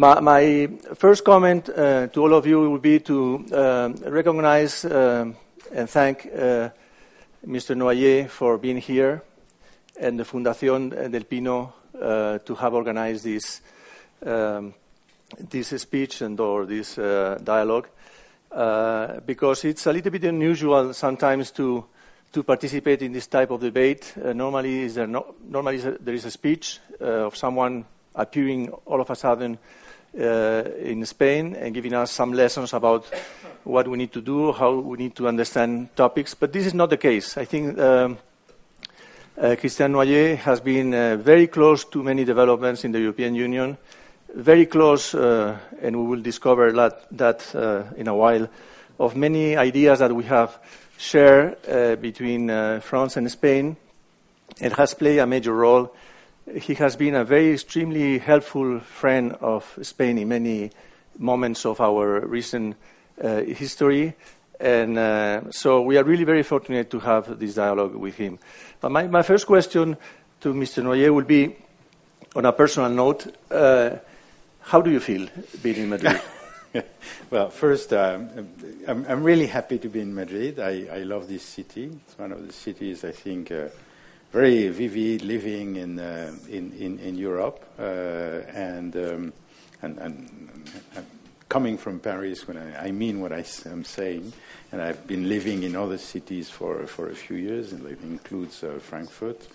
My, my, first comment uh, to all of you would be to uh, recognize uh, and thank uh, Mr. Noyer for being here and the Fundación del Pino uh, to have organized this, um, this speech and or this uh, dialogue because it's a little bit unusual sometimes to to participate in this type of debate. normally, is there no, normally there is a speech of someone appearing all of a sudden uh, in Spain and giving us some lessons about what we need to do, how we need to understand topics. But this is not the case. I think um, uh, Christian Noyer has been uh, very close to many developments in the European Union, very close, uh, and we will discover that, that uh, in a while, of many ideas that we have shared uh, between France and Spain, It has played a major role he has been a very extremely helpful friend of Spain in many moments of our recent uh, history. And uh, so we are really very fortunate to have this dialogue with him. But my, my first question to Mr. Noyer will be on a personal note. Uh, how do you feel being in Madrid? well, first, um, I'm, I'm, really happy to be in Madrid. I, I, love this city. It's one of the cities I think uh, very vivid living in uh, in, in, in Europe uh, and, um, and, and, and coming from Paris when I, I mean what I am saying and I've been living in other cities for for a few years and it includes uh, Frankfurt.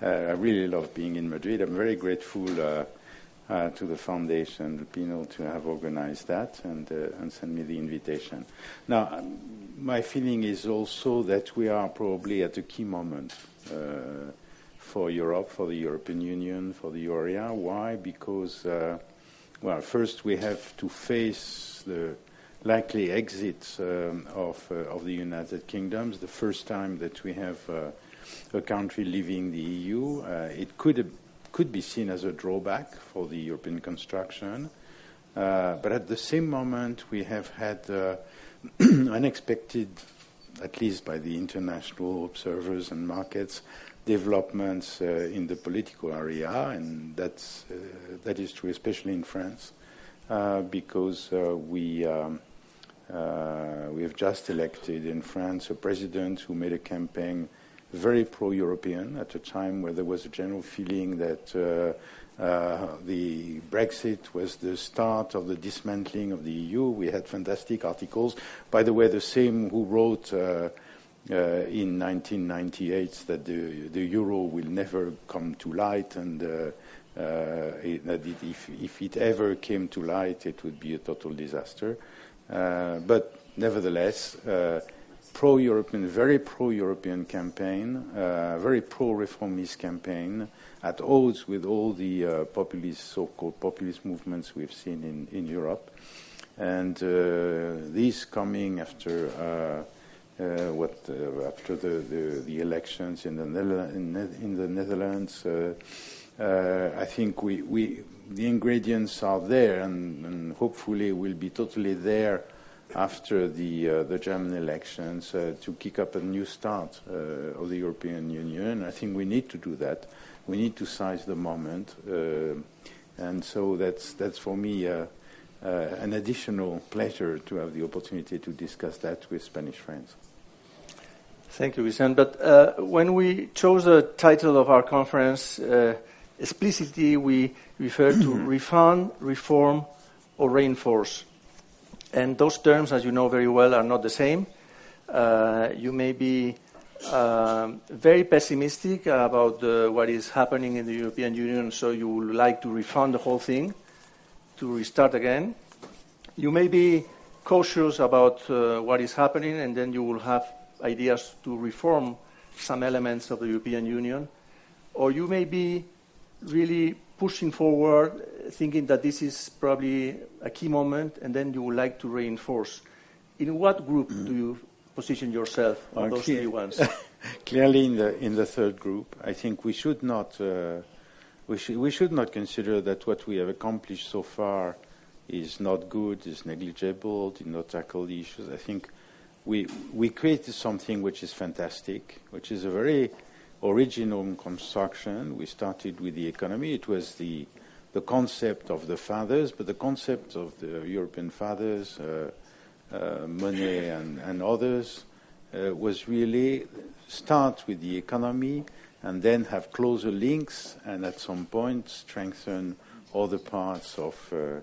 Uh, I really love being in Madrid. I'm very grateful. Uh, uh, to the foundation, the to have organized that and, and send me the invitation. Now, my feeling is also that we are probably at a key moment for Europe, for the European Union, for the area. Why? Because, uh, well, first we have to face the likely exit um, of, uh, of the United Kingdom. The first time that we have a country leaving the EU. it could could be seen as a drawback for the European construction. Uh, but at the same moment, we have had uh, unexpected at least by the international observers and markets, developments uh, in the political area, and that's, uh, that is true especially in France, uh, because uh, we, um, uh, we have just elected in France a president who made a campaign very pro-European at a time where there was a general feeling that uh, the Brexit was the start of the dismantling of the EU. We had fantastic articles. By the way, the same who wrote uh, uh, in 1998 that the, the, euro will never come to light and uh, uh, it, that it, if, if, it ever came to light, it would be a total disaster. But nevertheless, pro-European, very pro-European campaign, very pro-reformist campaign, at odds with all the uh, populist, so-called populist movements we've seen in, in Europe. And uh, these coming after uh, uh what after the, the, the, elections in the, in, in the Netherlands, I think we, we the ingredients are there, and, and hopefully will be totally there after the uh, the German elections uh, to kick up a new start uh, of the European Union. I think we need to do that we need to size the moment. Uh, and so that's, that's for me uh, uh, an additional pleasure to have the opportunity to discuss that with Spanish friends. Thank you, Vicente. But uh, when we chose the title of our conference, uh, explicitly we referred to refund, reform, or reinforce. And those terms, as you know very well, are not the same. Uh, you may be um, very pessimistic about what is happening in the European Union, so you would like to refund the whole thing, to restart again. You may be cautious about uh, what is happening, and then you will have ideas to reform some elements of the European Union. Or you may be really pushing forward, thinking that this is probably a key moment, and then you would like to reinforce. In what group do you position yourself on those three ones? Clearly, in the in the third group, I think we should not uh, we should we should not consider that what we have accomplished so far is not good, is negligible, did not tackle the issues. I think we we created something which is fantastic, which is a very original construction. We started with the economy. It was the the concept of the fathers, but the concept of the European fathers, uh, uh, Monnet and, and others, uh, was really start with the economy and then have closer links and at some point strengthen other parts of uh,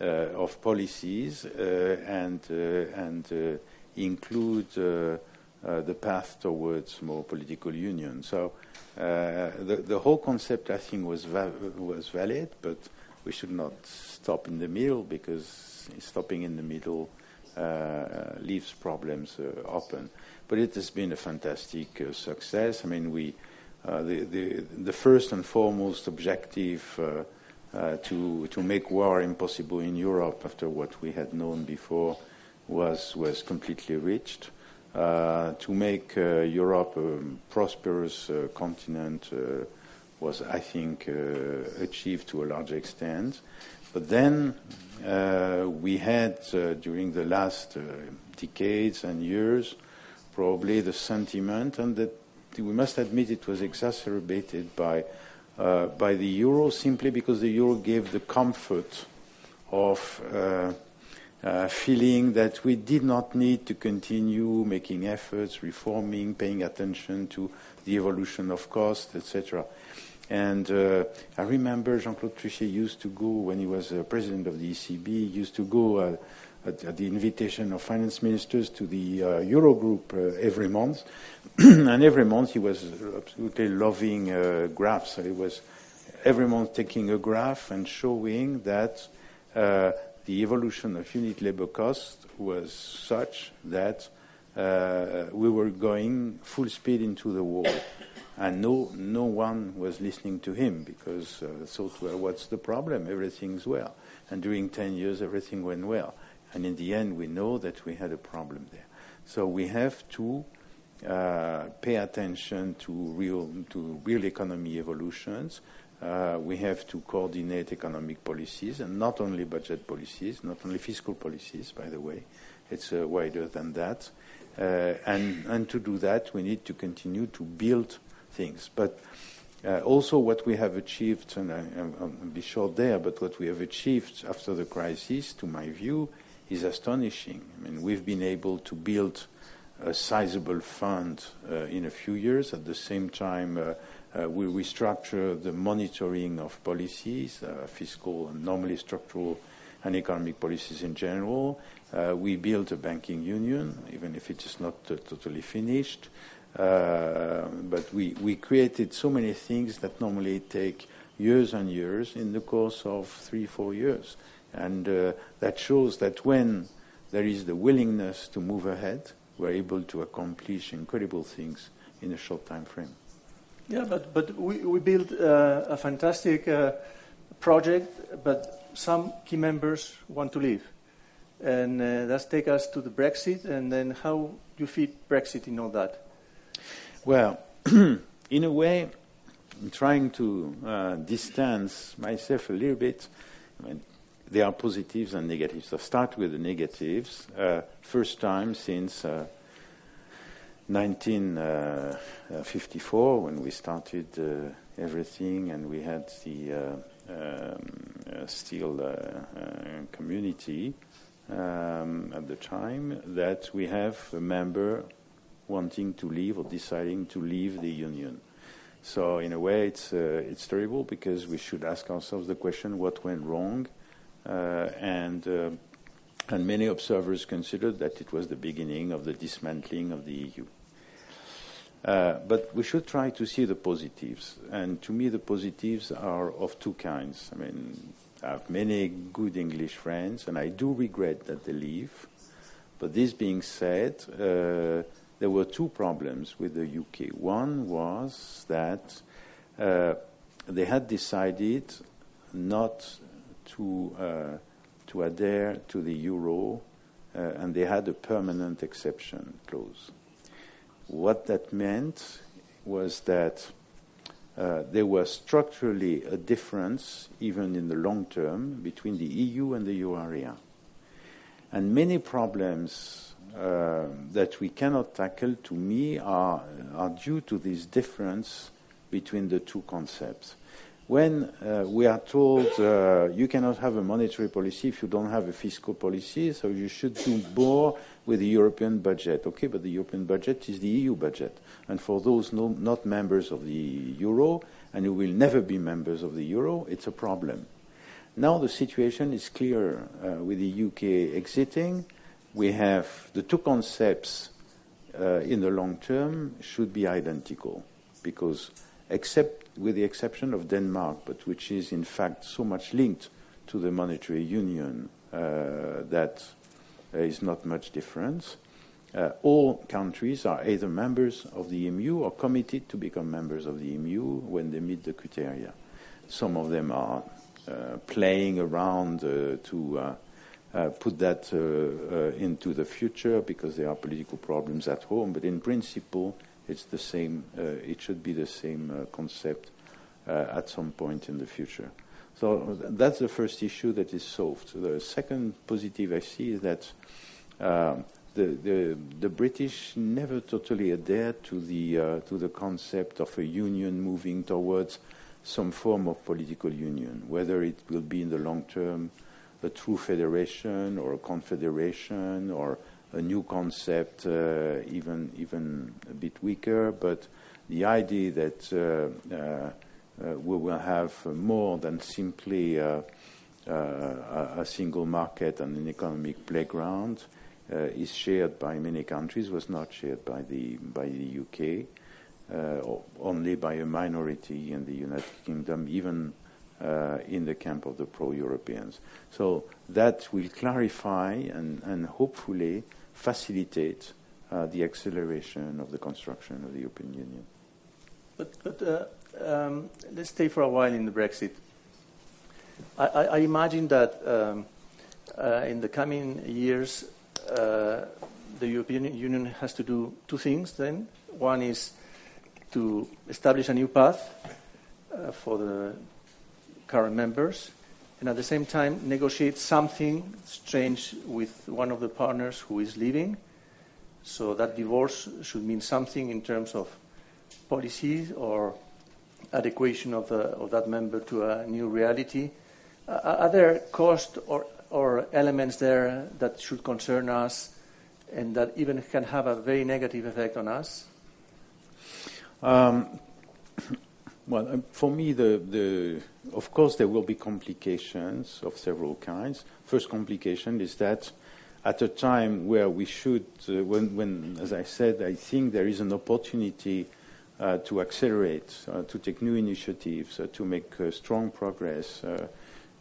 uh, of policies uh, and and include the path towards more political union. So the the whole concept, I think, was va- was valid, but we should not stop in the middle because stopping in the middle uh, leaves problems uh, open. But it has been a fantastic uh, success. I mean, we the, the the first and foremost objective uh, to to make war impossible in Europe after what we had known before was was completely reached. Uh, to make uh, Europe a prosperous uh, continent uh, was, I think, uh, achieved to a large extent. But then we had, during the last decades and years, probably the sentiment, and that we must admit it was exacerbated by uh, by the euro simply because the euro gave the comfort of uh, uh, feeling that we did not need to continue making efforts, reforming, paying attention to the evolution of costs, etc. And uh, I remember Jean-Claude Trichet used to go when he was uh, president of the ECB. Used to go uh, at, at, the invitation of finance ministers to the Eurogroup every month, and every month he was absolutely loving uh, graphs. So he was every month taking a graph and showing that uh, the evolution of unit labor cost was such that uh, we were going full speed into the wall. And no, no one was listening to him because uh, thought, well, what's the problem? Everything's well. And during 10 years, everything went well. And in the end, we know that we had a problem there. So we have to uh, pay attention to real to real economy evolutions. Uh, we have to coordinate economic policies and not only budget policies, not only fiscal policies, by the way. It's uh, wider than that. Uh, and, and to do that, we need to continue to build things. But uh, also what we have achieved, and I, will be short there, but what we have achieved after the crisis, to my view, is astonishing. I mean, we've been able to build a sizable fund uh, in a few years. At the same time, uh, uh, we restructure the monitoring of policies, fiscal and normally structural and economic policies in general. We built a banking union, even if it is not totally finished. But we we created so many things that normally take years and years in the course of three, four years. And that shows that when there is the willingness to move ahead, we're able to accomplish incredible things in a short time frame. Yeah, but, but we, we built uh, a fantastic uh, project, but some key members want to leave. And uh, let's take us to the Brexit, and then how do you fit Brexit in all that? Well, in a way, I'm trying to uh, distance myself a little bit. I mean, there are positives and negatives. I'll start with the negatives. Uh, first time since uh, 1954 when we started uh, everything and we had the uh, um, uh, steel uh, community um, at the time that we have a member wanting to leave or deciding to leave the union. So in a way, it's it's terrible because we should ask ourselves the question: What went wrong? Uh, and uh, and many observers considered that it was the beginning of the dismantling of the EU. Uh, but we should try to see the positives. And to me, the positives are of two kinds. I mean, I have many good English friends, and I do regret that they leave. But this being said, uh, there were two problems with the UK. One was that uh, they had decided not to, uh, to adhere to the euro, uh, and they had a permanent exception clause. What that meant was that uh, there was structurally a difference, even in the long term, between the EU and the euro area. And many problems uh, that we cannot tackle, to me, are, are due to this difference between the two concepts. when uh, we are told uh, you cannot have a monetary policy if you don't have a fiscal policy, so you should do more with the European budget. Okay, but the European budget is the EU budget. And for those no, not members of the euro and who will never be members of the euro, it's a problem. Now the situation is clear uh, with the UK exiting. We have the two concepts uh, in the long term should be identical because except with the exception of Denmark, but which is in fact so much linked to the monetary union uh, that there is not much difference. Uh, all countries are either members of the EMU or committed to become members of the EMU when they meet the criteria. Some of them are uh, playing around uh, to uh, uh, put that uh, into the future because there are political problems at home, but in principle, it's the same. it should be the same concept at some point in the future. So that's the first issue that is solved. The second positive I see is that um, the, the, the, British never totally adhered to the, uh, to the concept of a union moving towards some form of political union, whether it will be in the long term a true federation or a confederation or a new concept, uh, even, even a bit weaker. But the idea that uh, uh, uh we will have more than simply uh, a single market and an economic playground is shared by many countries, was not shared by the, by the UK, uh, only by a minority in the United Kingdom, even uh, in the camp of the pro-Europeans. So that will clarify and, and hopefully facilitate uh, the acceleration of the construction of the European Union. But, but uh, um, let's stay for a while in the Brexit. I, I, I imagine that um, uh, in the coming years, uh, the European Union has to do two things then. One is to establish a new path uh, for the current members, and at the same time negotiate something strange with one of the partners who is leaving. So that divorce should mean something in terms of policy or adequation of, the, of that member to a new reality. Uh, are there cost or or elements there that should concern us and that even can have a very negative effect on us? Um, well, um, for me, the, the, of course, there will be complications of several kinds. First complication is that at a time where we should, uh, when, when, as I said, I think there is an opportunity uh, to accelerate, uh, to take new initiatives, uh, to make uh, strong progress uh,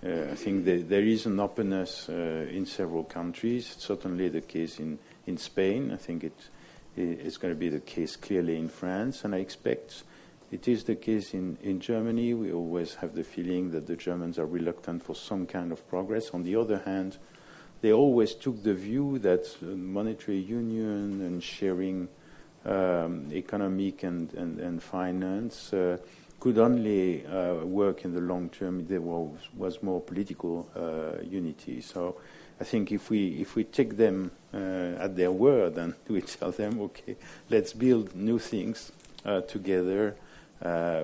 I think there is an openness in several countries. It's certainly the case in, in Spain. I think it, it's going to be the case clearly in France, and I expect it is the case in, in Germany. We always have the feeling that the Germans are reluctant for some kind of progress. On the other hand, they always took the view that monetary union and sharing um, economic and, and, and finance uh, could only uh, work in the long term if there was, was more political uh, unity. So I think if we if we take them uh, at their word and we tell them, okay, let's build new things uh, together, uh,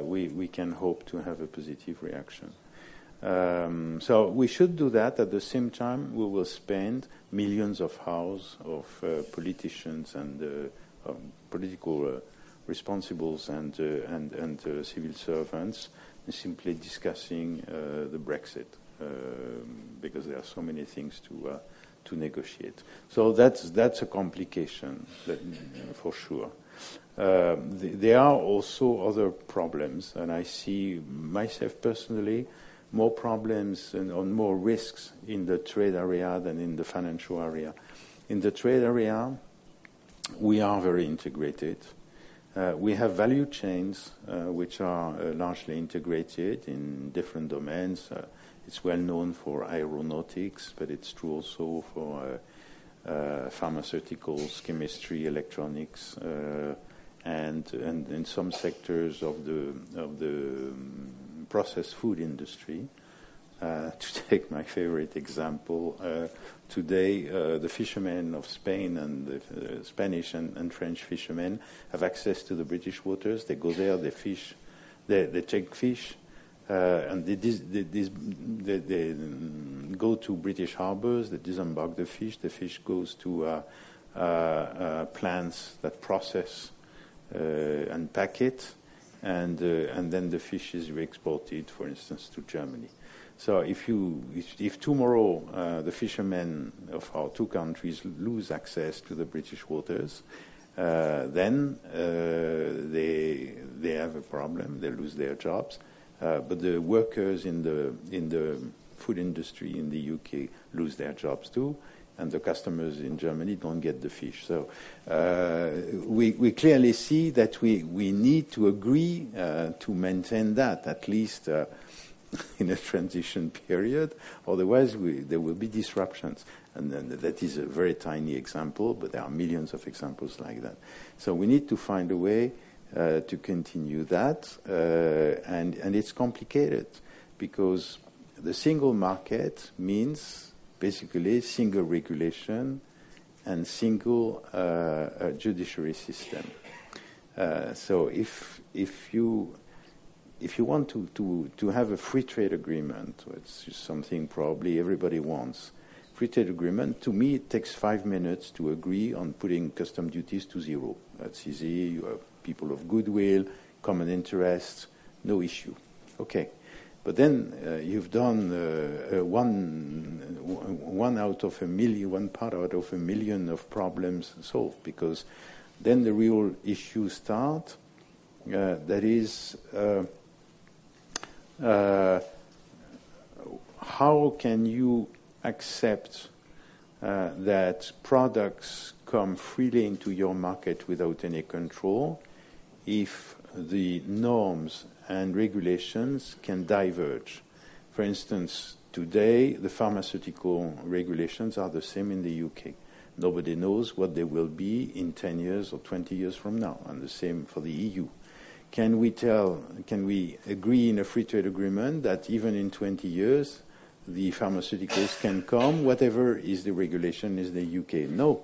we we can hope to have a positive reaction. Um, so we should do that. At the same time, we will spend millions of hours of uh, politicians and um, political responsibles and, uh, and, and uh, civil servants simply discussing uh, the Brexit um, because there are so many things to, to negotiate. So that's, that's a complication that, for sure. Uh, th- there are also other problems, and I see myself personally more problems and on more risks in the trade area than in the financial area. In the trade area, we are very integrated. Uh, we have value chains uh, which are uh, largely integrated in different domains. Uh, it's well known for aeronautics, but it's true also for pharmaceuticals, chemistry, electronics, and, and in some sectors of the of the um, processed food industry. Uh, to take my favorite example, uh, today uh, the fishermen of Spain and the Spanish and, French fishermen have access to the British waters. They go there, they fish, they, take fish, Uh, and they, they, they, they, go to British harbors, they disembark the fish, the fish goes to uh, uh, uh plants that process uh, and pack it, and, uh, and then the fish is re-exported, for instance, to Germany. So if, you, if, if tomorrow the fishermen of our two countries lose access to the British waters, then they, they have a problem, they lose their jobs. Uh, but the workers in the in the food industry in the UK lose their jobs too, and the customers in Germany don't get the fish. So uh, we we clearly see that we we need to agree uh, to maintain that at least. Uh, in a transition period, otherwise we, there will be disruptions. And that is a very tiny example, but there are millions of examples like that. So we need to find a way uh, to continue that. Uh, and, and it's complicated because the single market means basically single regulation and single uh, judiciary system. Uh, so if, if, you, if you want to, to, to have a free trade agreement, which is something probably everybody wants, free trade agreement, to me it takes five minutes to agree on putting custom duties to zero. That's easy. You people of goodwill, common interests, no issue. Okay. But then uh, you've done uh, uh, one, one out of a million, one part out of a million of problems solved because then the real issues start. Uh, that is, uh, uh, how can you accept that products come freely into your market without any control? If the norms and regulations can diverge. For instance, today the pharmaceutical regulations are the same in the UK. Nobody knows what they will be in 10 years or 20 years from now, and the same for the EU. Can we tell, can we agree in a free trade agreement that even in 20 years the pharmaceuticals can come, whatever is the regulation in the UK? No.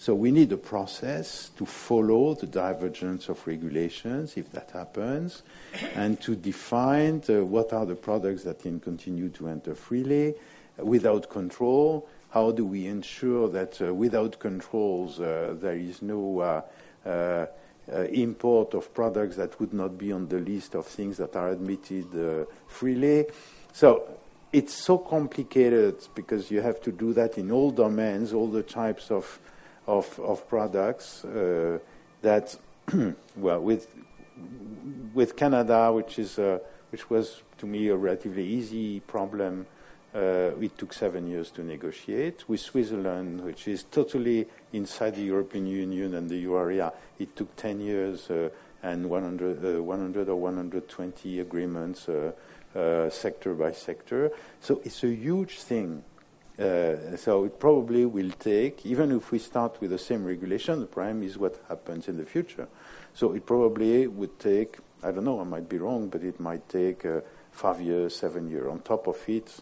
So we need a process to follow the divergence of regulations, if that happens, and to define the, what are the products that can continue to enter freely without control. How do we ensure that uh, without controls uh, there is no uh, uh, import of products that would not be on the list of things that are admitted uh, freely? So it's so complicated because you have to do that in all domains, all the types of of, of products uh, that, well, with, with Canada, which, is, uh, which was to me a relatively easy problem, uh, it took seven years to negotiate. With Switzerland, which is totally inside the European Union and the euro area, it took 10 years uh, and 100, uh, 100, or 120 agreements uh, sector by sector. So it's a huge thing. Uh, so it probably will take, even if we start with the same regulation, the prime is what happens in the future. So it probably would take, I don't know, I might be wrong, but it might take uh, five years, seven years. On top of it,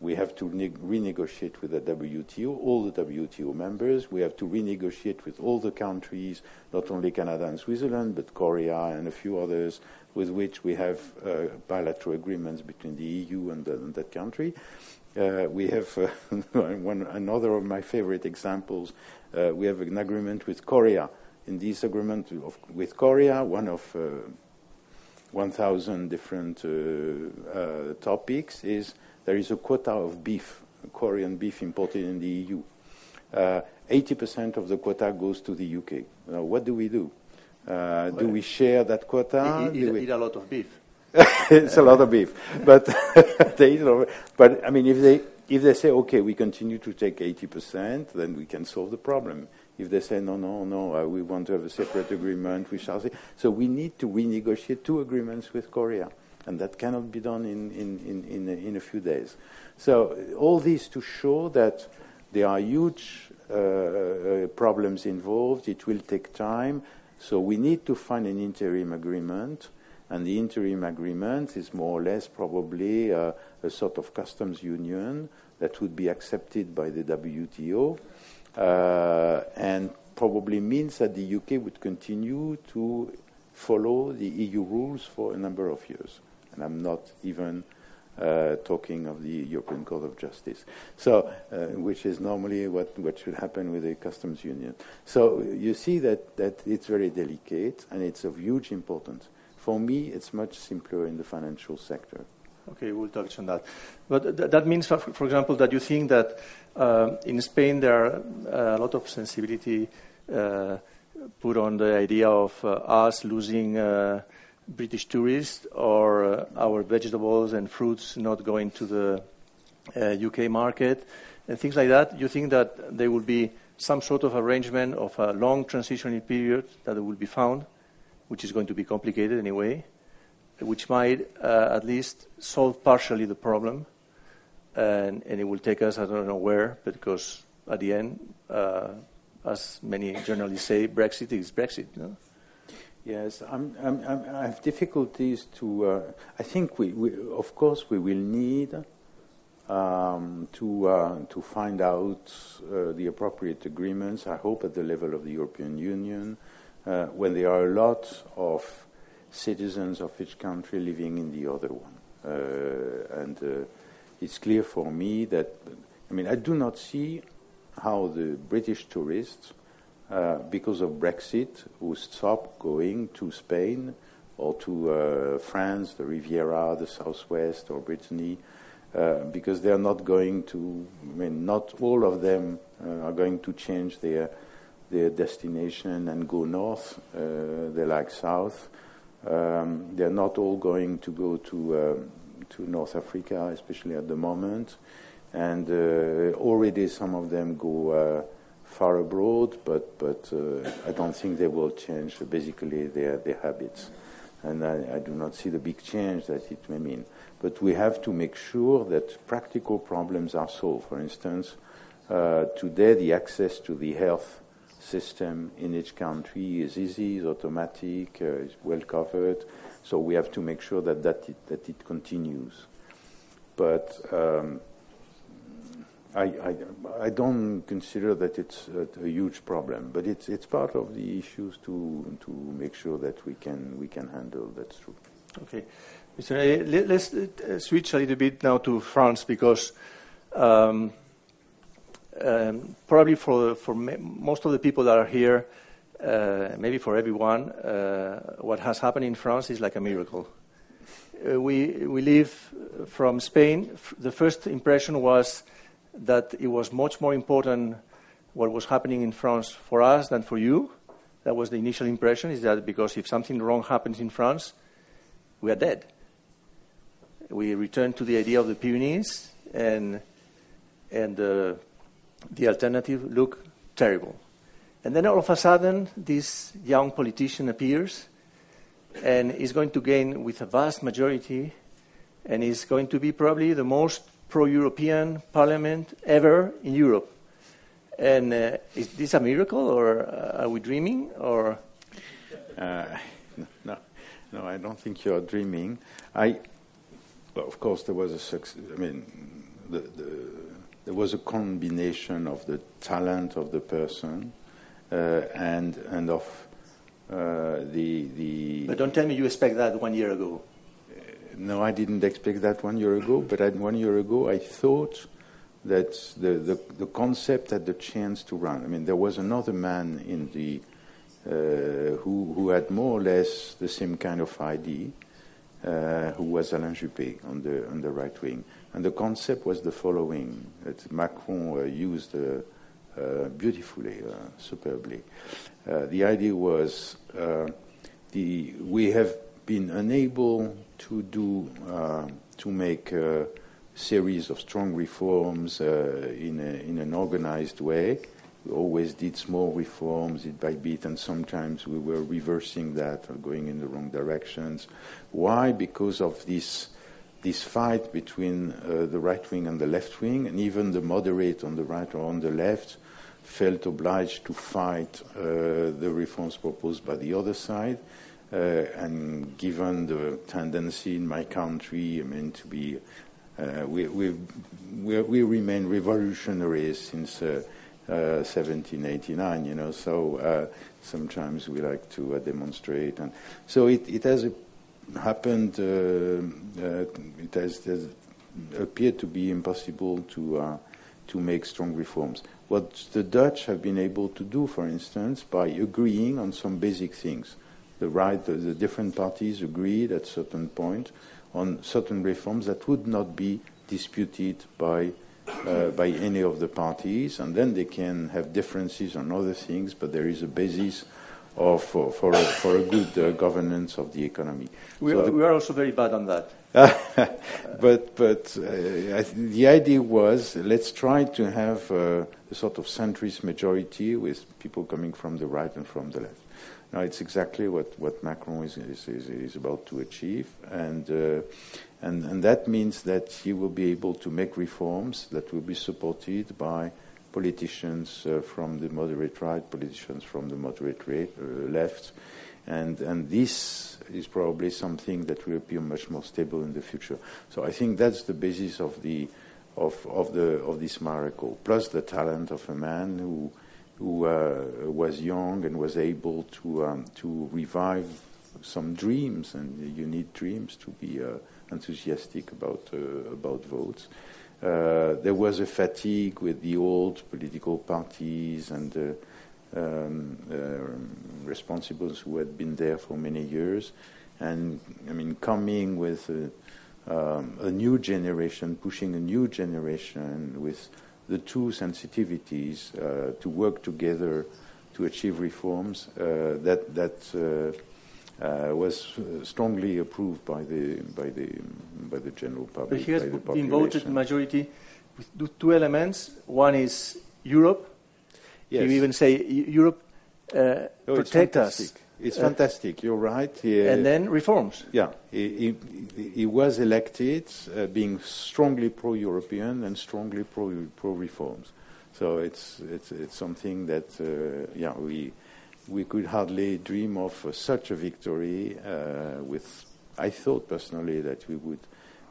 we have to ne- renegotiate with the WTO, all the WTO members. We have to renegotiate with all the countries, not only Canada and Switzerland, but Korea and a few others with which we have uh, bilateral agreements between the EU and, the, and that country. Uh, we have uh, one, another of my favorite examples. Uh, we have an agreement with Korea. In this agreement of, with Korea, one of uh, 1,000 different uh, uh, topics is there is a quota of beef, Korean beef imported in the EU. 80% of the quota goes to the UK. Now, what do we do? Well, do we share that quota? Eat, eat, eat a lot of beef. it's a lot of beef, but they, but I mean, if they if they say okay, we continue to take 80%, then we can solve the problem. If they say no, no, no, uh, we want to have a separate agreement, we shall see. So we need to renegotiate two agreements with Korea, and that cannot be done in in in in a, in a few days. So all this to show that there are huge uh, uh, problems involved. It will take time. So we need to find an interim agreement and the interim agreement is more or less probably uh, a sort of customs union that would be accepted by the WTO uh, and probably means that the UK would continue to follow the EU rules for a number of years. And I'm not even uh, talking of the European Court of Justice, so uh, which is normally what, what should happen with a customs union. So you see that, that it's very delicate and it's of huge importance. For me, it's much simpler in the financial sector. Okay, we'll touch on that. But th- that means, for, for, example, that you think that uh, in Spain there are uh, a lot of sensibility uh, put on the idea of uh, us losing uh, British tourists or uh, our vegetables and fruits not going to the UK market and things like that. You think that there will be some sort of arrangement of a long transitional period that will be found, which is going to be complicated anyway which might uh, at least solve partially the problem. And, and, it will take us, I don't know where, because at the end, uh, as many journalists say, Brexit is Brexit. Yes, I'm, I'm, I'm, i have difficulties to. Uh, I think we, we, of course, we will need um, to uh, to find out uh, the appropriate agreements. I hope at the level of the European Union, uh, when there are a lot of citizens of each country living in the other one. Uh, and uh, it's clear for me that, I mean, I do not see how the British tourists, uh, because of Brexit, will stop going to Spain or to uh, France, the Riviera, the Southwest, or Brittany, uh, because they are not going to, I mean, not all of them are going to change their, their destination and go north. they like south. Um, they're not all going to go to um, to North Africa, especially at the moment, and uh, already some of them go uh, far abroad. But but uh, I don't think they will change basically their their habits, and I, I, do not see the big change that it may mean. But we have to make sure that practical problems are solved. For instance, uh, today the access to the health system in each country is easy, is automatic, uh, is well covered. So we have to make sure that that it, that it continues. But um, I, I, I, don't consider that it's a, a, huge problem, but it's it's part of the issues to to make sure that we can we can handle. That's true. Okay, Mr. Let's uh, switch a little bit now to France because. Um, um, probably for, for most of the people that are here, uh, maybe for everyone, uh, what has happened in France is like a miracle. Uh, we, we live from Spain. The first impression was that it was much more important what was happening in France for us than for you. That was the initial impression, is that because if something wrong happens in France, we are dead. We return to the idea of the Pyrenees and, and the alternative look terrible. And then all of a sudden, this young politician appears and is going to gain with a vast majority and is going to be probably the most pro European parliament ever in Europe. And uh, is this a miracle, or uh, are we dreaming, or? Uh, no, no, I don't think you're dreaming. I, well, of course, there was a success. I mean, the, the there was a combination of the talent of the person uh, and and of uh, the the. But don't tell me you expect that one year ago. Uh, no, I didn't expect that one year ago. But I, one year ago, I thought that the, the the concept had the chance to run. I mean, there was another man in the uh, who who had more or less the same kind of idea, uh, who was Alain Juppé on the on the right wing. And the concept was the following that Macron uh, used uh, uh, beautifully, uh, superbly. Uh, the idea was the, we have been unable to do, to make a series of strong reforms in, a, in an organized way. We always did small reforms bit by bit, and sometimes we were reversing that or going in the wrong directions. Why? Because of this this fight between uh, the right wing and the left wing, and even the moderate on the right or on the left felt obliged to fight uh, the reforms proposed by the other side. Uh, and given the tendency in my country, I mean, to be, uh, we, we, remain revolutionaries since 1789, uh, uh, you know, so sometimes we like to demonstrate. And so it, it has a happened, uh, uh, it has, has, appeared to be impossible to uh, to make strong reforms. What the Dutch have been able to do, for instance, by agreeing on some basic things. The right, the, the different parties agreed at certain point on certain reforms that would not be disputed by uh, by any of the parties, and then they can have differences on other things, but there is a basis of, for, for, a, for a good uh, governance of the economy. We, so, we, are also very bad on that. but but uh, the idea was let's try to have uh, a sort of centrist majority with people coming from the right and from the left. Now it's exactly what, what Macron is, is, is, is about to achieve, and, uh, and and that means that he will be able to make reforms that will be supported by politicians uh, from the moderate right, politicians from the moderate uh, left, and and this is probably something that will appear much more stable in the future. So I think that's the basis of the of of the of this miracle, plus the talent of a man who who uh, was young and was able to um, to revive some dreams, and you need dreams to be uh, enthusiastic about uh, about votes. Uh, there was a fatigue with the old political parties and uh, um, uh, responsibles who had been there for many years. And I mean, coming with a, um, a new generation, pushing a new generation with the two sensitivities uh, to work together to achieve reforms, uh, that that uh, uh was strongly approved by the by the by the general public. But he has been voted majority with two elements. One is Europe Yes. You even say Europe uh, oh, protect us. It's uh, fantastic. You're right. and then reforms. Yeah, he, he, he was elected uh, being strongly pro-European and strongly pro pro-reforms. So it's it's it's something that uh, yeah we we could hardly dream of such a victory. Uh, with I thought personally that we would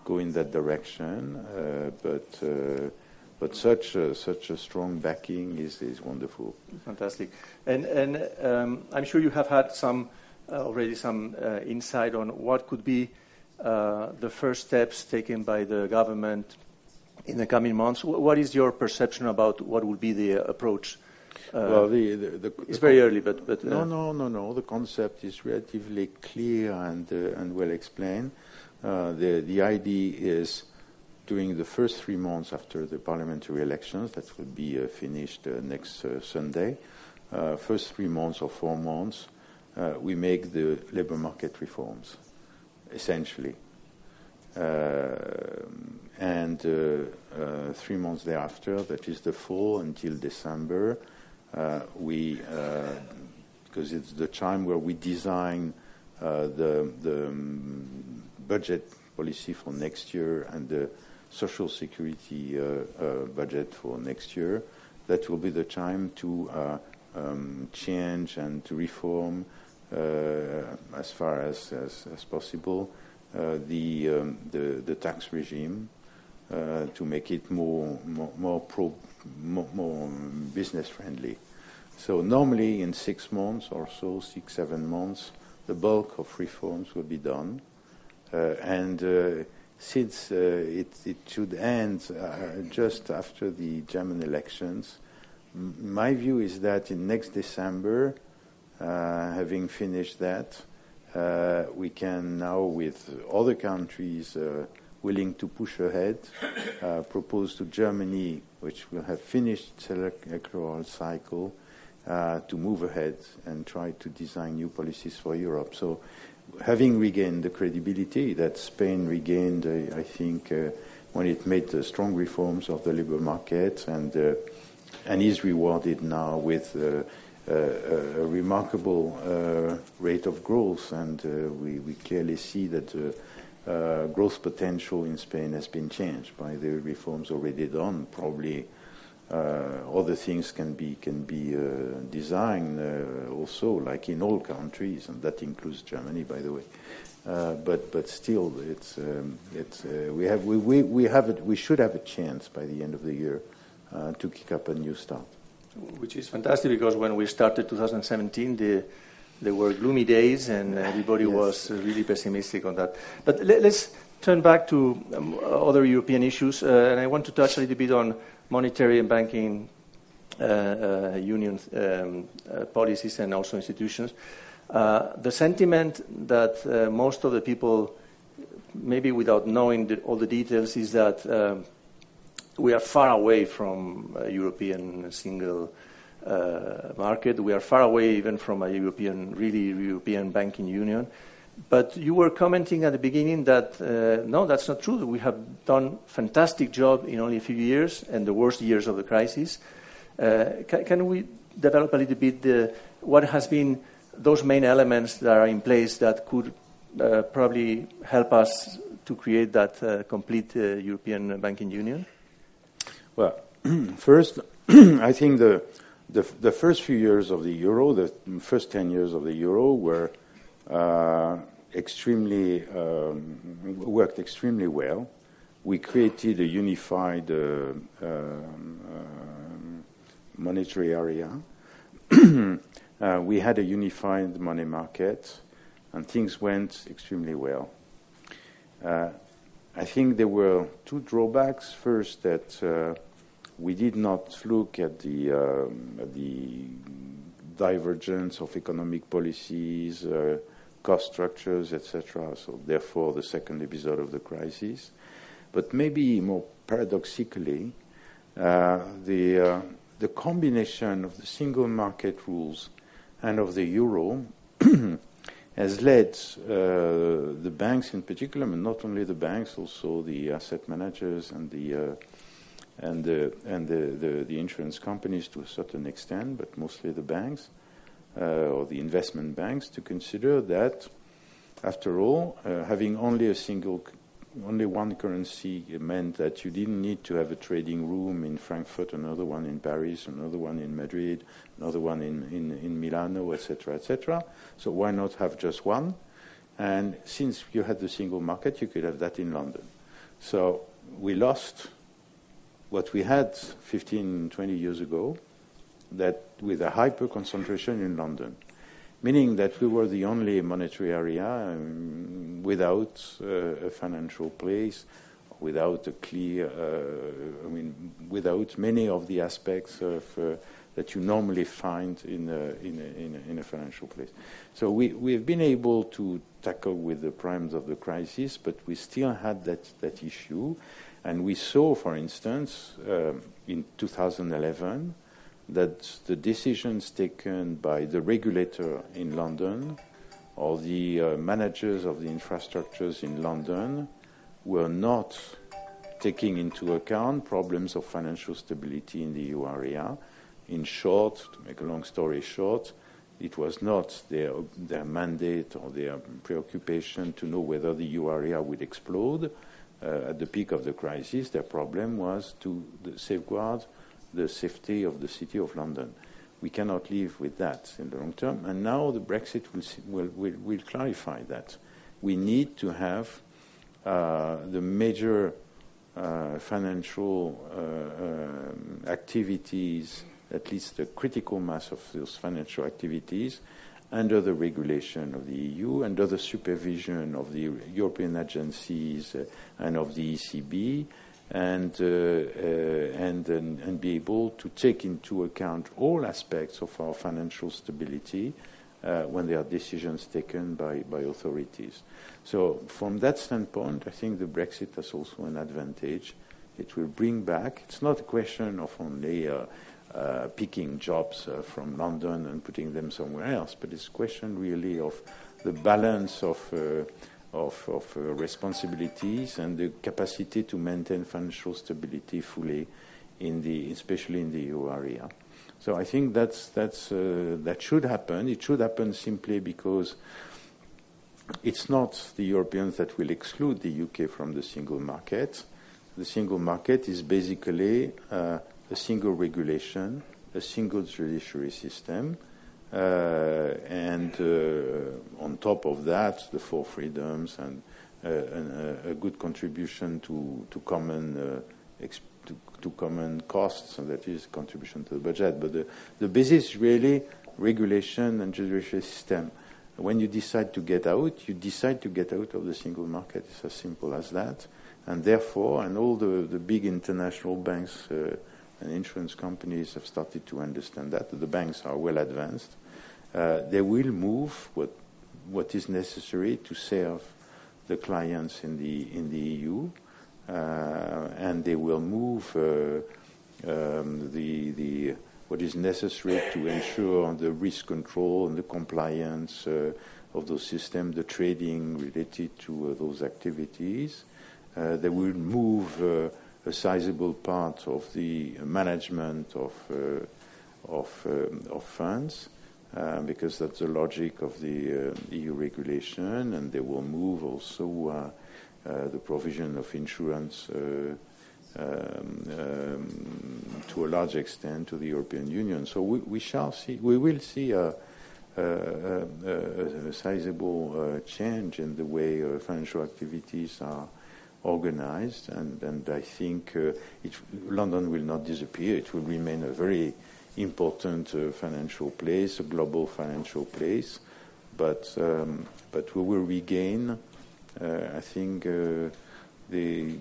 go in that direction, uh, but but such a, such a strong backing is, is wonderful. Fantastic. And, and um, I'm sure you have had some uh, already some uh, insight on what could be uh, the first steps taken by the government in the coming months. What is your perception about what will be the approach? Uh, well, the, the, the, it's very early, but, but no, uh, no, no, no. The concept is relatively clear and uh, and well explained. the the idea is during the first three months after the parliamentary elections, that will be uh, finished uh, next uh, Sunday, uh, first three months or four months, uh, we make the labor market reforms, essentially. and three months thereafter, that is the fall until December, we, because it's the time where we design the, the um, budget policy for next year and the social security uh, uh, budget for next year, that will be the time to uh, um, change and to reform as far as, as, as possible the, um, the, the tax regime to make it more more, more pro more, more business friendly. So normally in six months or so, six, seven months, the bulk of reforms will be done. Uh, and uh, since uh, it, it, should end uh, just after the German elections, m- my view is that in next December, uh, having finished that, uh, we can now, with other countries uh, willing to push ahead, uh, propose to Germany, which will have finished its electoral cycle, to move ahead and try to design new policies for Europe. So having regained the credibility that Spain regained, uh, I think, uh, when it made the strong reforms of the labor market and uh, and is rewarded now with uh, a, remarkable uh, rate of growth, and uh, we, we clearly see that the growth potential in Spain has been changed by the reforms already done. Probably uh, other things can be can be uh, designed uh, also, like in all countries, and that includes Germany, by the way. but but still, it's um, it's we have we, we, we have it, we should have a chance by the end of the year to kick up a new start. Which is fantastic because when we started 2017, the there were gloomy days, and everybody Yes. was really pessimistic on that. But let, us turn back to um, other European issues, uh, and I want to touch a little bit on monetary and banking uh, uh, union um, uh, policies and also institutions. Uh, the sentiment that uh, most of the people, maybe without knowing the, all the details, is that um, we are far away from a European single market. We are far away even from a European, really European banking union. But you were commenting at the beginning that uh, no, that's not true. We have done fantastic job in only a few years and the worst years of the crisis. Uh, can, we develop a little bit what has been those main elements that are in place that could uh, probably help us to create that uh, complete uh, European banking union? Well, first, I think the, the, the first few years of the euro, the first 10 years of the euro, were uh, extremely um, worked extremely well. We created a unified uh, um, monetary area. uh, we had a unified money market, and things went extremely well. Uh, I think there were two drawbacks. First, that uh, we did not look at the, um, the divergence of economic policies, uh, cost structures, etc. So, therefore, the second episode of the crisis. But maybe more paradoxically, uh, the uh, the combination of the single market rules and of the euro has led uh, the banks in particular, but not only the banks, also the asset managers and the uh, and the and the, the, the, insurance companies to a certain extent, but mostly the banks uh, or the investment banks, to consider that, after all, uh, having only a single only one currency meant that you didn't need to have a trading room in Frankfurt, another one in Paris, another one in Madrid, another one in, in, in Milano, etc., etc. So why not have just one? And since you had the single market, you could have that in London. So we lost what we had 15, 20 years ago, that with a hyper concentration in London meaning that we were the only monetary area um, without uh, a financial place, without a clear, uh, I mean, without many of the aspects of, uh, that you normally find in a, in, a, in, a, in a, financial place. So we, we have been able to tackle with the primes of the crisis, but we still had that, that issue. And we saw, for instance, um, in 2011, that the decisions taken by the regulator in London or the uh, managers of the infrastructures in London were not taking into account problems of financial stability in the EU area. In short, to make a long story short, it was not their, their mandate or their preoccupation to know whether the EU area would explode uh, at the peak of the crisis. Their problem was to safeguard the safety of the city of London. We cannot live with that in the long term. And now the Brexit will, will, will, will clarify that. We need to have uh, the major uh, financial uh, um, activities, at least the critical mass of those financial activities, under the regulation of the EU, under the supervision of the European agencies uh, and of the ECB, and, uh, uh, and, and, and, be able to take into account all aspects of our financial stability uh, when there are decisions taken by, by authorities. So, from that standpoint, I think the Brexit has also an advantage. It will bring back, it's not a question of only uh, uh, picking jobs uh, from London and putting them somewhere else, but it's a question really of the balance of of, of uh, responsibilities and the capacity to maintain financial stability fully in the, especially in the EU area. So I think that's, that's, uh, that should happen. It should happen simply because it's not the Europeans that will exclude the UK from the single market. The single market is basically uh, a single regulation, a single judiciary system, uh, and uh, on top of that, the four freedoms and, uh, and a good contribution to, to common to, to, common costs, and that is contribution to the budget. But the, the basis really regulation and judicial system. When you decide to get out, you decide to get out of the single market. It's as simple as that. And therefore, and all the, the big international banks uh, and insurance companies have started to understand that. The banks are well advanced. Uh, they will move what what is necessary to serve the clients in the in the EU, uh, and they will move uh, um, the the what is necessary to ensure the risk control and the compliance uh, of those systems, the trading related to uh, those activities. Uh, they will move a sizable part of the management of of, um, of funds. Uh, because that's the logic of the uh, EU regulation, and they will move also uh, the provision of insurance um, um, to a large extent to the European Union. So we, we shall see, we will see a, a, a sizable change in the way financial activities are organized, and, and I think uh, it, London will not disappear. It will remain a very important uh, financial place, a global financial place, but um, but we will regain, uh, I think, the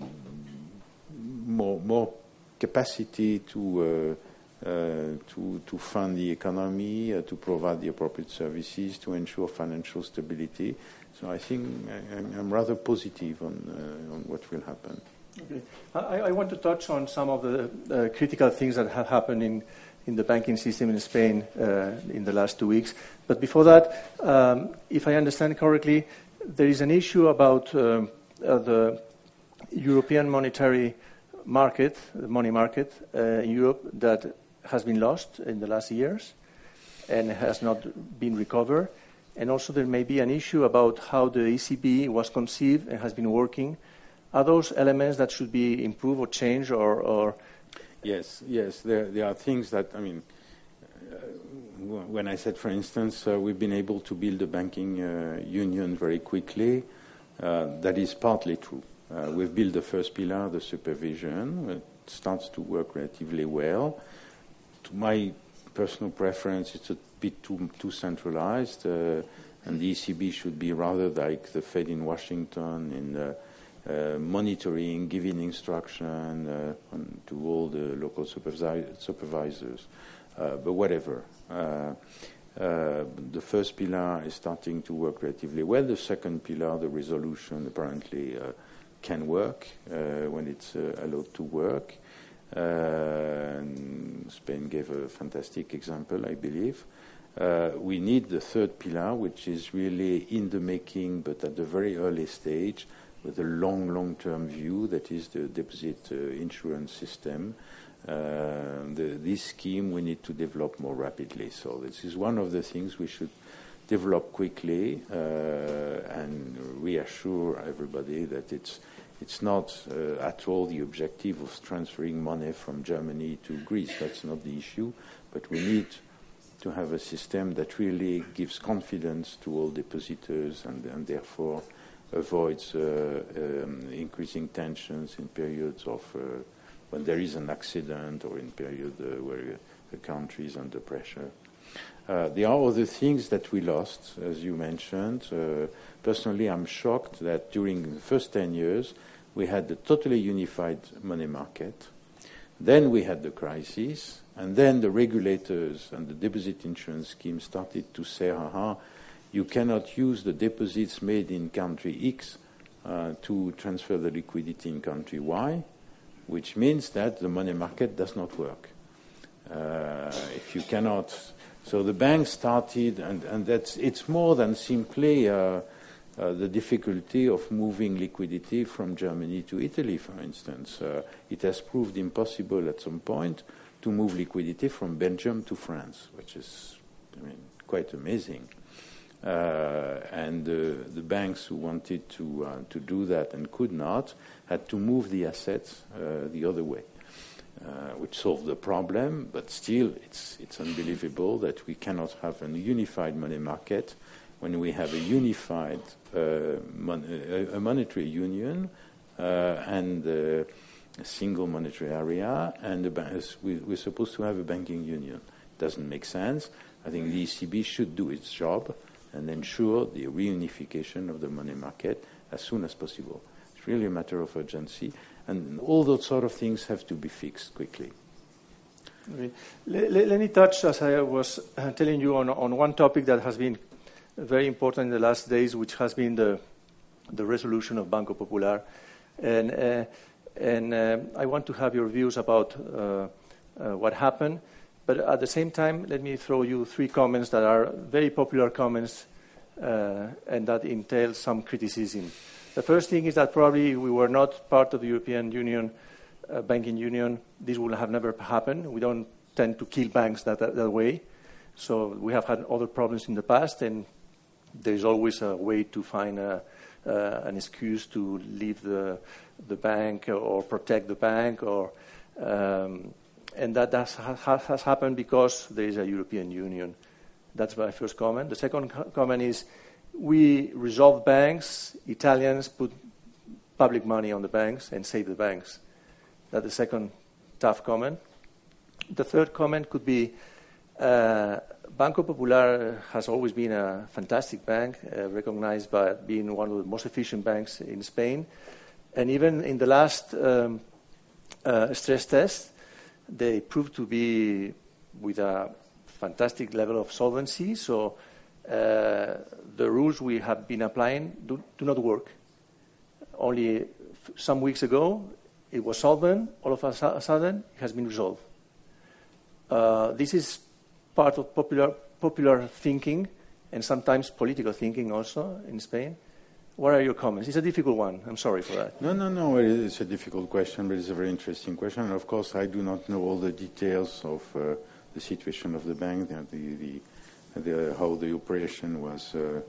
more more capacity to. Uh, to, to fund the economy, uh, to provide the appropriate services, to ensure financial stability. So I think I, am rather positive on, uh, on what will happen. Okay. I, I, want to touch on some of the critical things that have happened in in the banking system in Spain uh, in the last two weeks. But before that, um, if I understand correctly, there is an issue about um, uh, the European monetary market, the money market uh, in Europe, that has been lost in the last years and has not been recovered. And also, there may be an issue about how the ECB was conceived and has been working. Are those elements that should be improved or changed or, or Yes, yes. There, there are things that, I mean, uh, when I said, for instance, uh, we've been able to build a banking uh, union very quickly, uh, that is partly true. Uh, we've built the first pillar, the supervision. It starts to work relatively well. To my personal preference, it's a bit too, too centralized, uh, and the ECB should be rather like the Fed in Washington in uh, monitoring, giving instruction uh, on, to all the local supervi- supervisors. Uh, but whatever. the first pillar is starting to work relatively well. The second pillar, the resolution, apparently can work when it's allowed to work. Uh, Spain gave a fantastic example, I believe. Uh, we need the third pillar, which is really in the making, but at the very early stage, with a long, long-term view, that is the deposit uh, insurance system. Uh, the, this scheme we need to develop more rapidly. So this is one of the things we should develop quickly uh, and reassure everybody that it's it's not uh, at all the objective of transferring money from Germany to Greece. That's not the issue. But we need to have a system that really gives confidence to all depositors and, and therefore avoids uh, um, increasing tensions in periods of uh, when there is an accident or in period uh, where the country is under pressure. Uh, there are other things that we lost, as you mentioned. Uh, personally, I'm shocked that during the first 10 years, we had a totally unified money market. Then we had the crisis, and then the regulators and the deposit insurance scheme started to say, aha, you cannot use the deposits made in country X uh, to transfer the liquidity in country Y, which means that the money market does not work. Uh, if you cannot, so the bank started, and, and that's it's more than simply uh, uh, the difficulty of moving liquidity from Germany to Italy, for instance. Uh, it has proved impossible at some point to move liquidity from Belgium to France, which is I mean, quite amazing. Uh, and the banks who wanted to uh, to do that and could not had to move the assets uh, the other way, which solved the problem. But still, it's it's unbelievable that we cannot have a unified money market when we have a unified mon- a monetary union and single monetary area, and we, we're supposed to have a banking union. It doesn't make sense. I think the ECB should do its job and ensure the reunification of the money market as soon as possible. It's really a matter of urgency, and all those sort of things have to be fixed quickly. Let, let, let me touch, as I was uh, telling you, on, on one topic that has been very important in the last days, which has been the, the resolution of Banco Popular. And, uh, and uh, I want to have your views about uh, uh, what happened. But at the same time, let me throw you three comments that are very popular comments and that entail some criticism. The first thing is that probably we were not part of the European Union uh, banking union, this would have never happened. We don't tend to kill banks that, that, that, way. So we have had other problems in the past, and there's always a way to find a, uh, an excuse to leave the, the bank or protect the bank, or, um, and that has, has happened because there is a European Union. That's my first comment. The second comment is we resolve banks, Italians put public money on the banks and save the banks. That's the second tough comment. The third comment could be uh, Banco Popular has always been a fantastic bank, uh, recognized by being one of the most efficient banks in Spain. And even in the last um, uh, stress test, they proved to be with a fantastic level of solvency. So uh, the rules we have been applying do, do not work. Only some weeks ago, it was solvent. All of a sudden, it has been resolved. Uh, this is part of popular, popular thinking and sometimes political thinking also in Spain. What are your comments? It's a difficult one. I'm sorry for that. No, no, no. It's a difficult question, but it's a very interesting question. And of course, I do not know all the details of uh, the situation of the bank, the, the, the, how the operation was uh,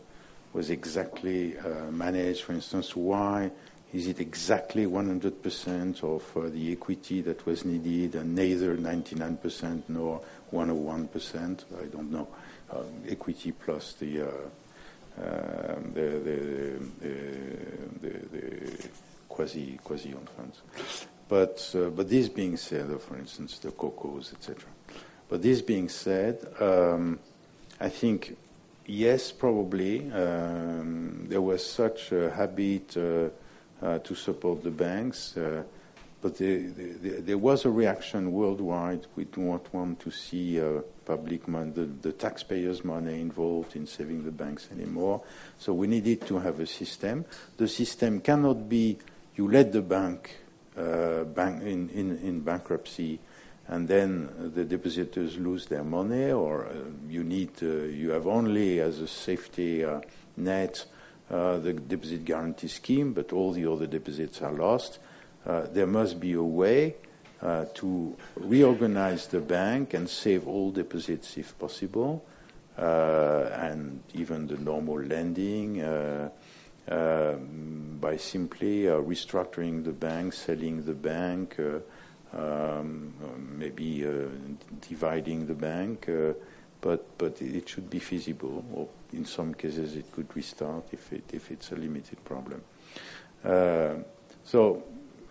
was exactly uh, managed. For instance, why is it exactly 100% of uh, the equity that was needed, and neither 99% nor 101%? I don't know. Uh, equity plus the, uh, um, the, the, the, the, quasi quasi owned funds. But uh, but this being said, uh, for instance, the CoCos, etc. But this being said, um, I think yes, probably um, there was such a habit uh, uh, to support the banks. Uh, but the, the, there was a reaction worldwide. We do not want to see public money, the, the, taxpayers' money involved in saving the banks anymore. So we needed to have a system. The system cannot be you let the bank, uh, bank in, in, in, bankruptcy, and then the depositors lose their money, or uh, you need uh, you have only as a safety net uh, the deposit guarantee scheme, but all the other deposits are lost. Uh, there must be a way uh, to reorganize the bank and save all deposits if possible, uh, and even the normal lending uh, by simply restructuring the bank, selling the bank, um, maybe dividing the bank but but it should be feasible, or in some cases it could restart if it if it's a limited problem. Uh, so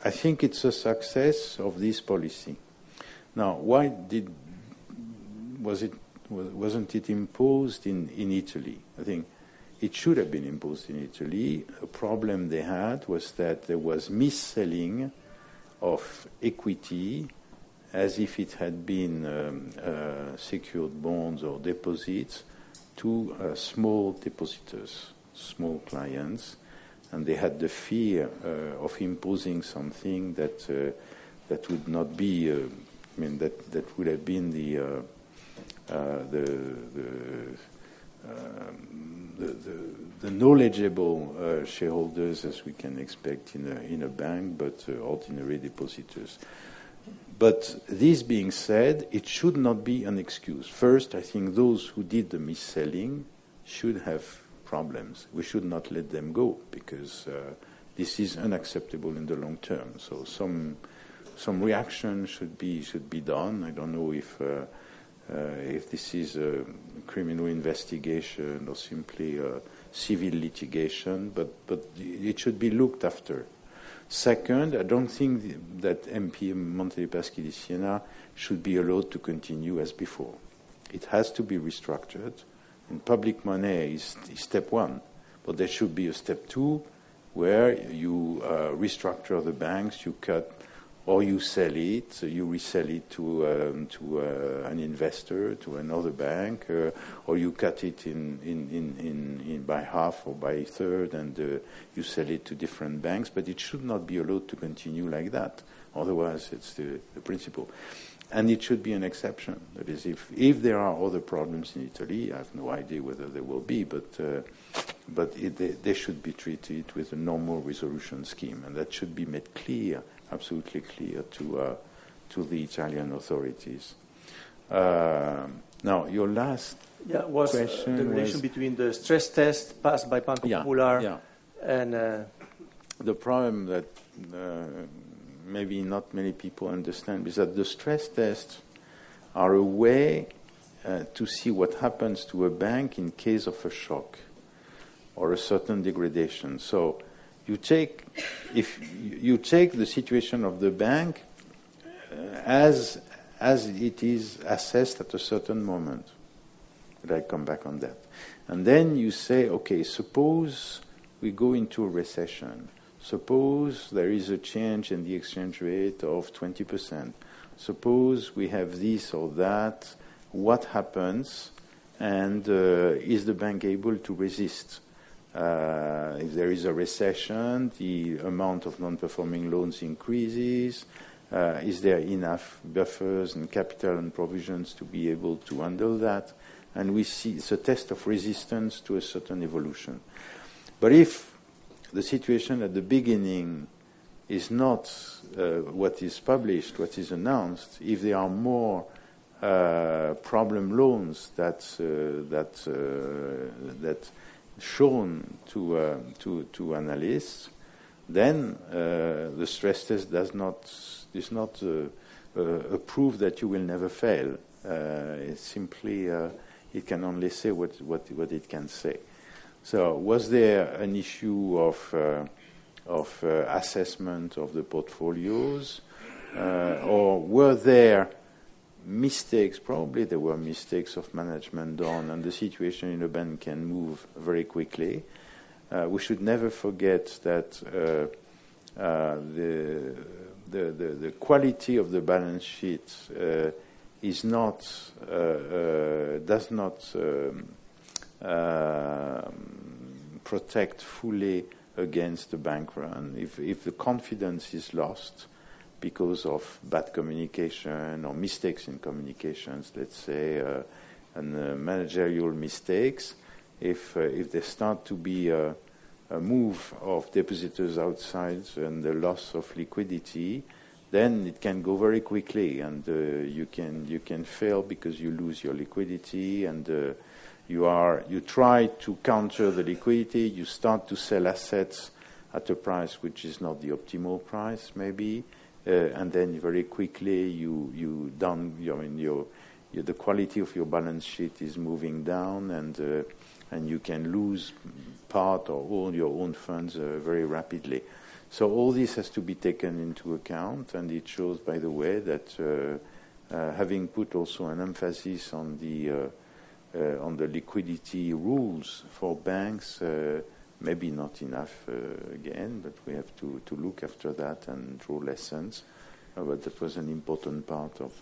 I think it's a success of this policy. Now, why did was it wasn't it imposed in in Italy? I think it should have been imposed in Italy. A problem they had was that there was mis-selling of equity as if it had been um, uh, secured bonds or deposits to uh, small depositors, small clients, and they had the fear uh, of imposing something that uh, that would not be, uh, I mean, that that would have been the uh, the the, um, the, the, the knowledgeable shareholders, as we can expect in a in a bank, but ordinary depositors. But this being said, it should not be an excuse. First, I think those who did the mis-selling should have problems. We should not let them go because uh, this is unacceptable in the long term. So some some reaction should be should be done. I don't know if uh, uh, if this is a criminal investigation or simply a civil litigation, but but it should be looked after. Second, I don't think that MP Monte di Siena should be allowed to continue as before. it has to be restructured. And public money is, is step one, but there should be a step two where you uh, restructure the banks, you cut or you sell it, so you resell it to um, to uh, an investor, to another bank, uh, or you cut it in, in, in, in, by half or by a third, and uh, you sell it to different banks. But it should not be allowed to continue like that. Otherwise, it's the, the principle. And it should be an exception. That is, if, if there are other problems in Italy, I have no idea whether there will be, but, uh, but it, they, they, should be treated with a normal resolution scheme, and that should be made clear, absolutely clear, to, uh, to the Italian authorities. Uh, now, your last yeah, was uh, question the relation was between the stress test passed by Banco yeah, Popular yeah. and uh, the problem that uh, maybe not many people understand is that the stress tests are a way uh, to see what happens to a bank in case of a shock or a certain degradation. So you take if you take the situation of the bank uh, as as it is assessed at a certain moment. But I come back on that. And then you say, okay, suppose we go into a recession Suppose there is a change in the exchange rate of 20%. Suppose we have this or that. What happens? And uh, is the bank able to resist? Uh, if there is a recession, the amount of non-performing loans increases. Uh, is there enough buffers and capital and provisions to be able to handle that? And we see it's a test of resistance to a certain evolution. But if the situation at the beginning is not uh, what is published, what is announced, if there are more uh, problem loans that uh, that uh, that shown to uh, to to analysts, then uh, the stress test does not is not a proof that you will never fail. it's simply it can only say what what what it can say. So was there an issue of uh, of uh, assessment of the portfolios, uh, or were there mistakes? Probably there were mistakes of management done, and the situation in a bank can move very quickly. Uh, we should never forget that uh, uh, the, the, the, the, quality of the balance sheet is not does not. Um, protect fully against the bank run. If, if the confidence is lost because of bad communication or mistakes in communications, let's say, uh, and uh, managerial mistakes, if, uh, if there start to be a, a, move of depositors outside and the loss of liquidity, then it can go very quickly, and uh, you can you can fail because you lose your liquidity and uh, you are you try to counter the liquidity, you start to sell assets at a price which is not the optimal price, maybe, uh, and then very quickly you you down you mean, your, the quality of your balance sheet is moving down, and uh, and you can lose part or all your own funds uh, very rapidly. So all this has to be taken into account, and it shows, by the way, that uh, uh, having put also an emphasis on the uh, on the liquidity rules for banks, uh, maybe not enough uh, again, but we have to, to look after that and draw lessons. but that was an important part of,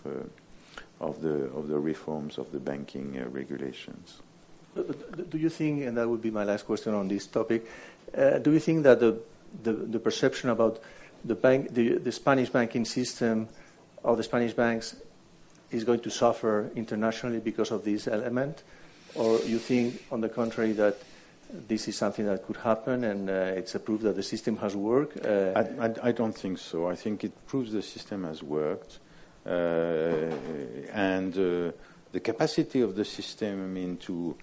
of, the, of the reforms of the banking regulations. Do you think, and that would be my last question on this topic, uh, do you think that the, the, the, perception about the, bank, the, the Spanish banking system or the Spanish banks is going to suffer internationally because of this element? Or you think, on the contrary, that this is something that could happen and uh, it's a proof that the system has worked? Uh, I, I, I, don't think so. I think it proves the system has worked. Uh, and uh, the capacity of the system, I mean, to,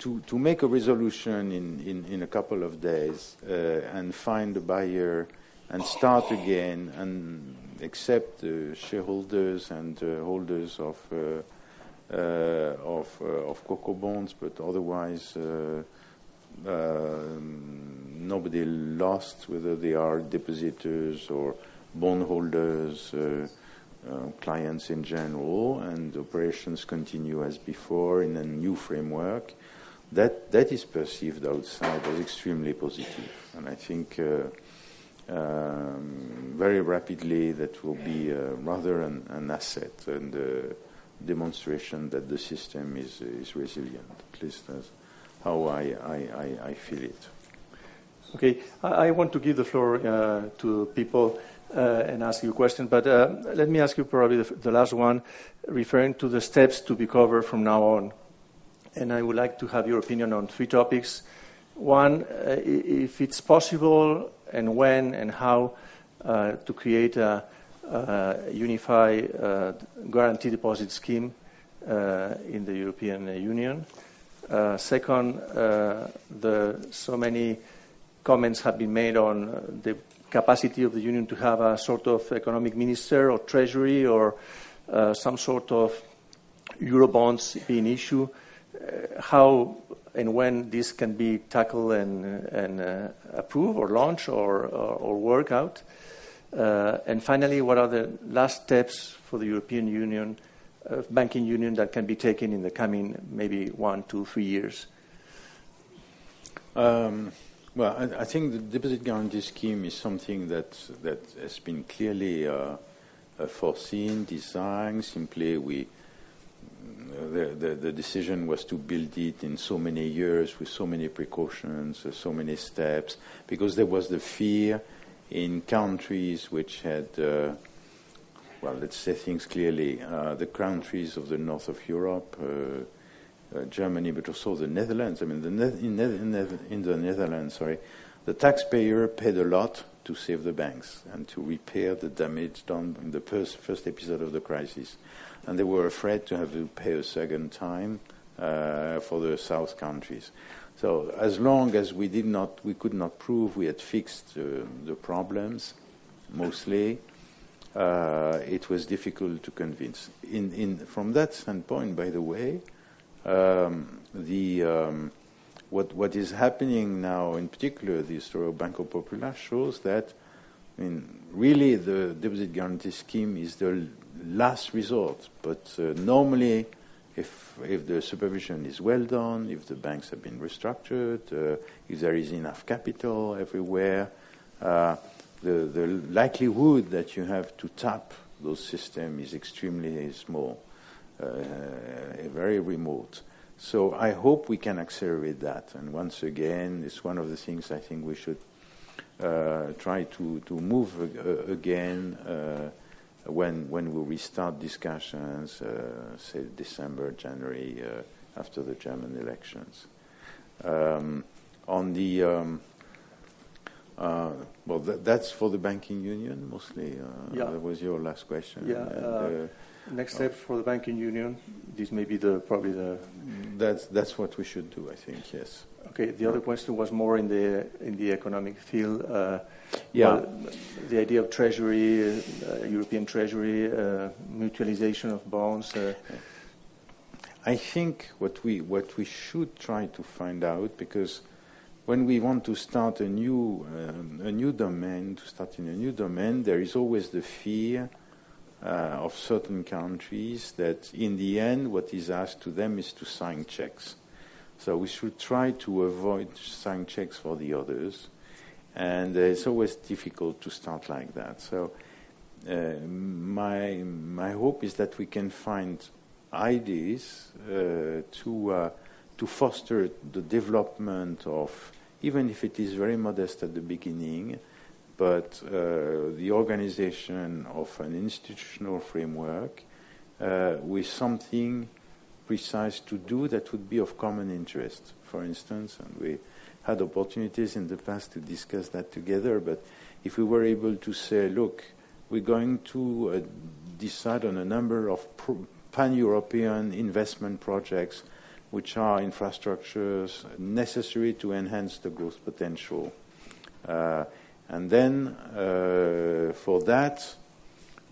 to, to make a resolution in, in, in a couple of days uh, and find a buyer and start again and accept the shareholders and uh, holders of uh, uh, of CoCo bonds, but otherwise. Um, nobody lost, whether they are depositors or bondholders, clients in general, and operations continue as before in a new framework. That that is perceived outside as extremely positive, and I think. Um, very rapidly, that will be rather an, an, asset and a demonstration that the system is, is resilient. At least that's how I, I, I, I feel it. Okay, I, I, want to give the floor uh, to people uh, and ask you a question. But uh, let me ask you probably the, the, last one, referring to the steps to be covered from now on. And I would like to have your opinion on three topics. One, uh, if it's possible, and when and how uh, to create a, a unified uh, guarantee deposit scheme uh, in the European Union. second, the, so many comments have been made on the capacity of the Union to have a sort of economic minister or treasury or uh, some sort of Eurobonds being issued, uh, how and when this can be tackled and, and uh, approved or launched or, or, or work out. Uh, and finally, what are the last steps for the European Union, uh, banking union, that can be taken in the coming maybe one, two, three years? Um, well, I, I, think the deposit guarantee scheme is something that that has been clearly uh, uh, foreseen, designed. Simply, we the, the, the, decision was to build it in so many years with so many precautions, uh, so many steps, because there was the fear in countries which had, uh, well, let's say things clearly, uh, the countries of the north of Europe, uh, uh, Germany, but also the Netherlands. I mean, the ne- in, ne- in, the Netherlands, sorry, the taxpayer paid a lot to save the banks and to repair the damage done in the first, first episode of the crisis. And they were afraid to have to pay a second time uh, for the South countries. So as long as we did not, we could not prove we had fixed uh, the problems, mostly, uh, it was difficult to convince. In, in, from that standpoint, by the way, um, the, um, what, what is happening now, in particular, the story of Banco Popular shows that, I mean, really the deposit guarantee scheme is the last resort. But uh, normally, if, if the supervision is well done, if the banks have been restructured, uh, if there is enough capital everywhere, uh, the, the likelihood that you have to tap those systems is extremely small. Uh, very remote. So I hope we can accelerate that. And once again, it's one of the things I think we should uh, try to, to move uh, again when, when we restart discussions, say December, January, after the German elections. Um, on the um, uh, well, that, that's for the banking union mostly. Uh, yeah. That was your last question. Yeah. And, uh, Next step for the banking union. This may be the probably the. That's that's what we should do. I think yes. Okay. The other question was more in the in the economic field. Uh, yeah. Well, the idea of treasury, uh, European treasury, uh, mutualization of bonds. Uh. I think what we what we should try to find out because when we want to start a new um, a new domain to start in a new domain, there is always the fear uh, of certain countries that in the end what is asked to them is to sign checks. So we should try to avoid sign checks for the others. And uh, it's always difficult to start like that. So uh, my, my hope is that we can find ideas uh, to, uh, to foster the development of, even if it is very modest at the beginning, but uh, the organization of an institutional framework uh, with something precise to do that would be of common interest. For instance, and we had opportunities in the past to discuss that together, but if we were able to say, look, we're going to uh, decide on a number of pan-European investment projects which are infrastructures necessary to enhance the growth potential. Uh, and then uh, for that,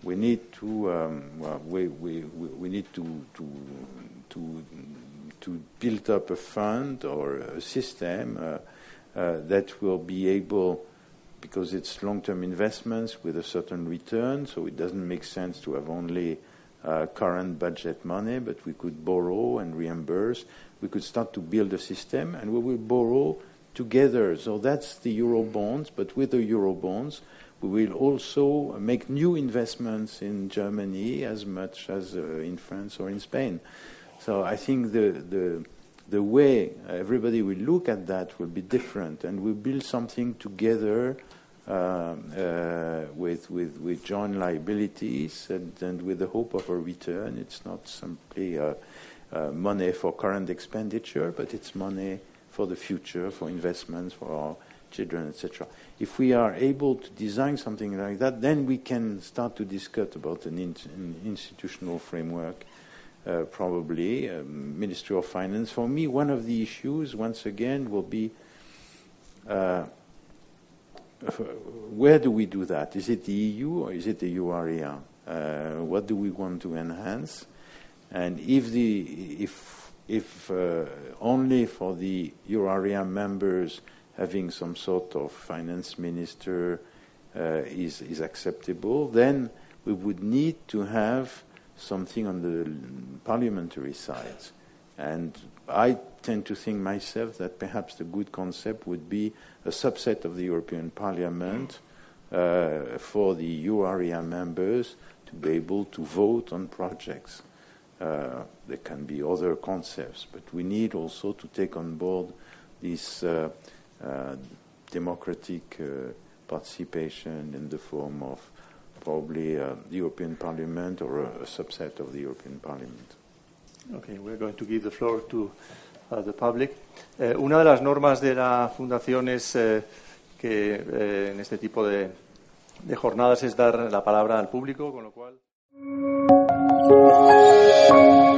we need to um, well, we, we, we need to, to, to, to build up a fund or a system uh, uh, that will be able because it's long-term investments with a certain return, so it doesn't make sense to have only uh, current budget money, but we could borrow and reimburse. We could start to build a system, and we will borrow together. So that's the euro bonds, but with the euro bonds, we will also make new investments in Germany as much as uh, in France or in Spain. So I think the, the, the way everybody will look at that will be different, and we build something together uh, uh, with, with, with joint liabilities and, and, with the hope of a return. It's not simply uh, uh, money for current expenditure, but it's money for the future, for investments, for our children, etc. If we are able to design something like that, then we can start to discuss about an, in, an institutional framework, uh, probably, um, Ministry of Finance. For me, one of the issues, once again, will be uh, where do we do that? Is it the EU or is it the EU? Uh, what do we want to enhance? And if the if if uh, only for the euro area members having some sort of finance minister uh, is, is acceptable, then we would need to have something on the parliamentary side. And I tend to think myself that perhaps the good concept would be a subset of the European Parliament uh, for the EU area members to be able to vote on projects. Uh, there can be other concepts, but we need also to take on board this uh, uh, democratic uh, participation in the form of probably the European Parliament or a, subset of the European Parliament. Okay, we're going to give the floor to uh, the public. Una de las normas de la Fundación es eh, que eh, en este tipo de, de jornadas es dar la palabra al público, con lo cual. Thank you.